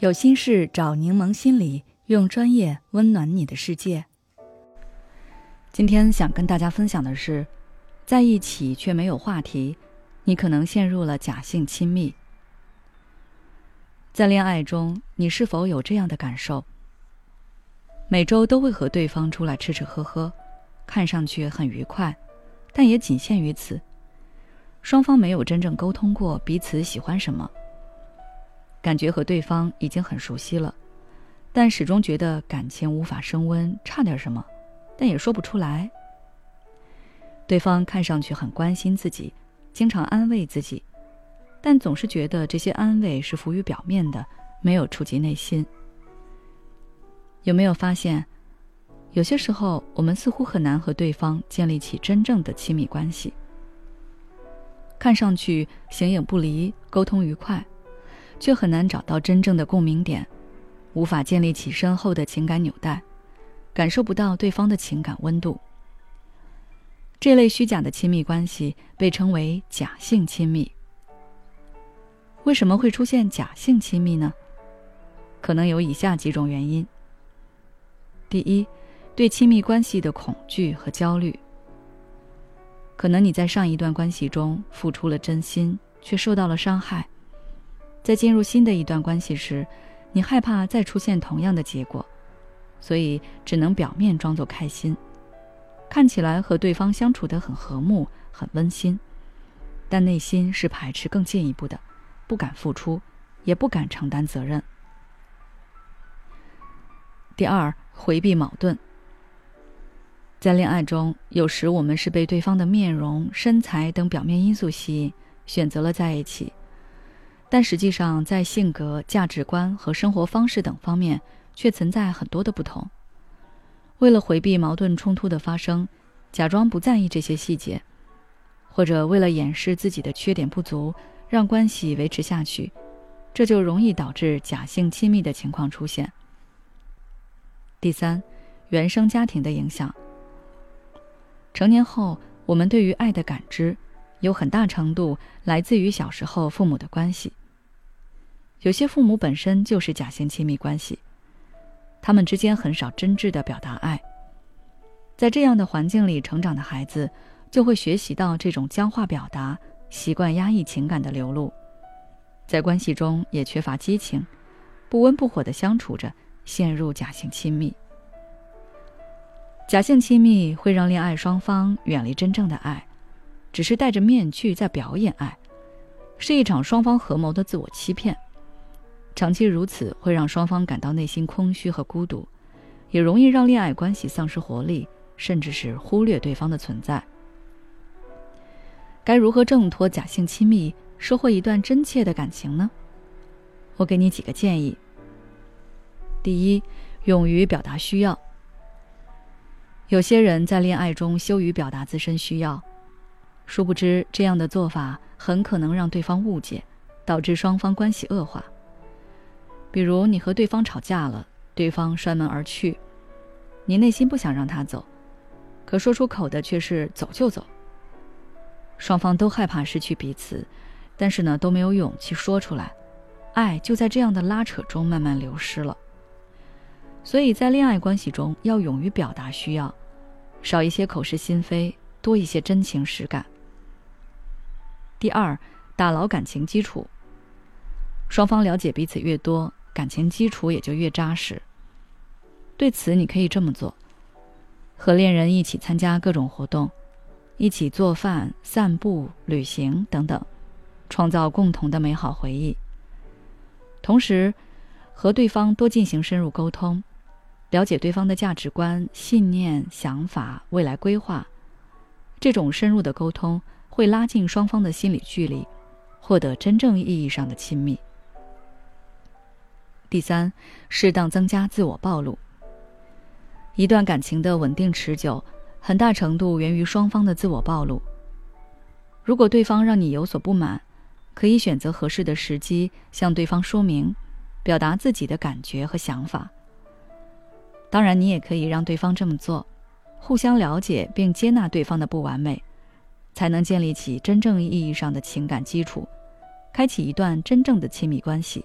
有心事找柠檬心理，用专业温暖你的世界。今天想跟大家分享的是，在一起却没有话题，你可能陷入了假性亲密。在恋爱中，你是否有这样的感受？每周都会和对方出来吃吃喝喝，看上去很愉快，但也仅限于此。双方没有真正沟通过彼此喜欢什么。感觉和对方已经很熟悉了，但始终觉得感情无法升温，差点什么，但也说不出来。对方看上去很关心自己，经常安慰自己，但总是觉得这些安慰是浮于表面的，没有触及内心。有没有发现，有些时候我们似乎很难和对方建立起真正的亲密关系？看上去形影不离，沟通愉快。却很难找到真正的共鸣点，无法建立起深厚的情感纽带，感受不到对方的情感温度。这类虚假的亲密关系被称为假性亲密。为什么会出现假性亲密呢？可能有以下几种原因。第一，对亲密关系的恐惧和焦虑。可能你在上一段关系中付出了真心，却受到了伤害。在进入新的一段关系时，你害怕再出现同样的结果，所以只能表面装作开心，看起来和对方相处得很和睦、很温馨，但内心是排斥更进一步的，不敢付出，也不敢承担责任。第二，回避矛盾。在恋爱中，有时我们是被对方的面容、身材等表面因素吸引，选择了在一起。但实际上，在性格、价值观和生活方式等方面，却存在很多的不同。为了回避矛盾冲突的发生，假装不在意这些细节，或者为了掩饰自己的缺点不足，让关系维持下去，这就容易导致假性亲密的情况出现。第三，原生家庭的影响。成年后，我们对于爱的感知，有很大程度来自于小时候父母的关系。有些父母本身就是假性亲密关系，他们之间很少真挚的表达爱。在这样的环境里成长的孩子，就会学习到这种僵化表达，习惯压抑情感的流露，在关系中也缺乏激情，不温不火的相处着，陷入假性亲密。假性亲密会让恋爱双方远离真正的爱，只是戴着面具在表演爱，是一场双方合谋的自我欺骗。长期如此会让双方感到内心空虚和孤独，也容易让恋爱关系丧失活力，甚至是忽略对方的存在。该如何挣脱假性亲密，收获一段真切的感情呢？我给你几个建议。第一，勇于表达需要。有些人在恋爱中羞于表达自身需要，殊不知这样的做法很可能让对方误解，导致双方关系恶化。比如你和对方吵架了，对方摔门而去，你内心不想让他走，可说出口的却是走就走。双方都害怕失去彼此，但是呢都没有勇气说出来，爱就在这样的拉扯中慢慢流失了。所以在恋爱关系中要勇于表达需要，少一些口是心非，多一些真情实感。第二，打牢感情基础。双方了解彼此越多。感情基础也就越扎实。对此，你可以这么做：和恋人一起参加各种活动，一起做饭、散步、旅行等等，创造共同的美好回忆。同时，和对方多进行深入沟通，了解对方的价值观、信念、想法、未来规划。这种深入的沟通会拉近双方的心理距离，获得真正意义上的亲密。第三，适当增加自我暴露。一段感情的稳定持久，很大程度源于双方的自我暴露。如果对方让你有所不满，可以选择合适的时机向对方说明，表达自己的感觉和想法。当然，你也可以让对方这么做，互相了解并接纳对方的不完美，才能建立起真正意义上的情感基础，开启一段真正的亲密关系。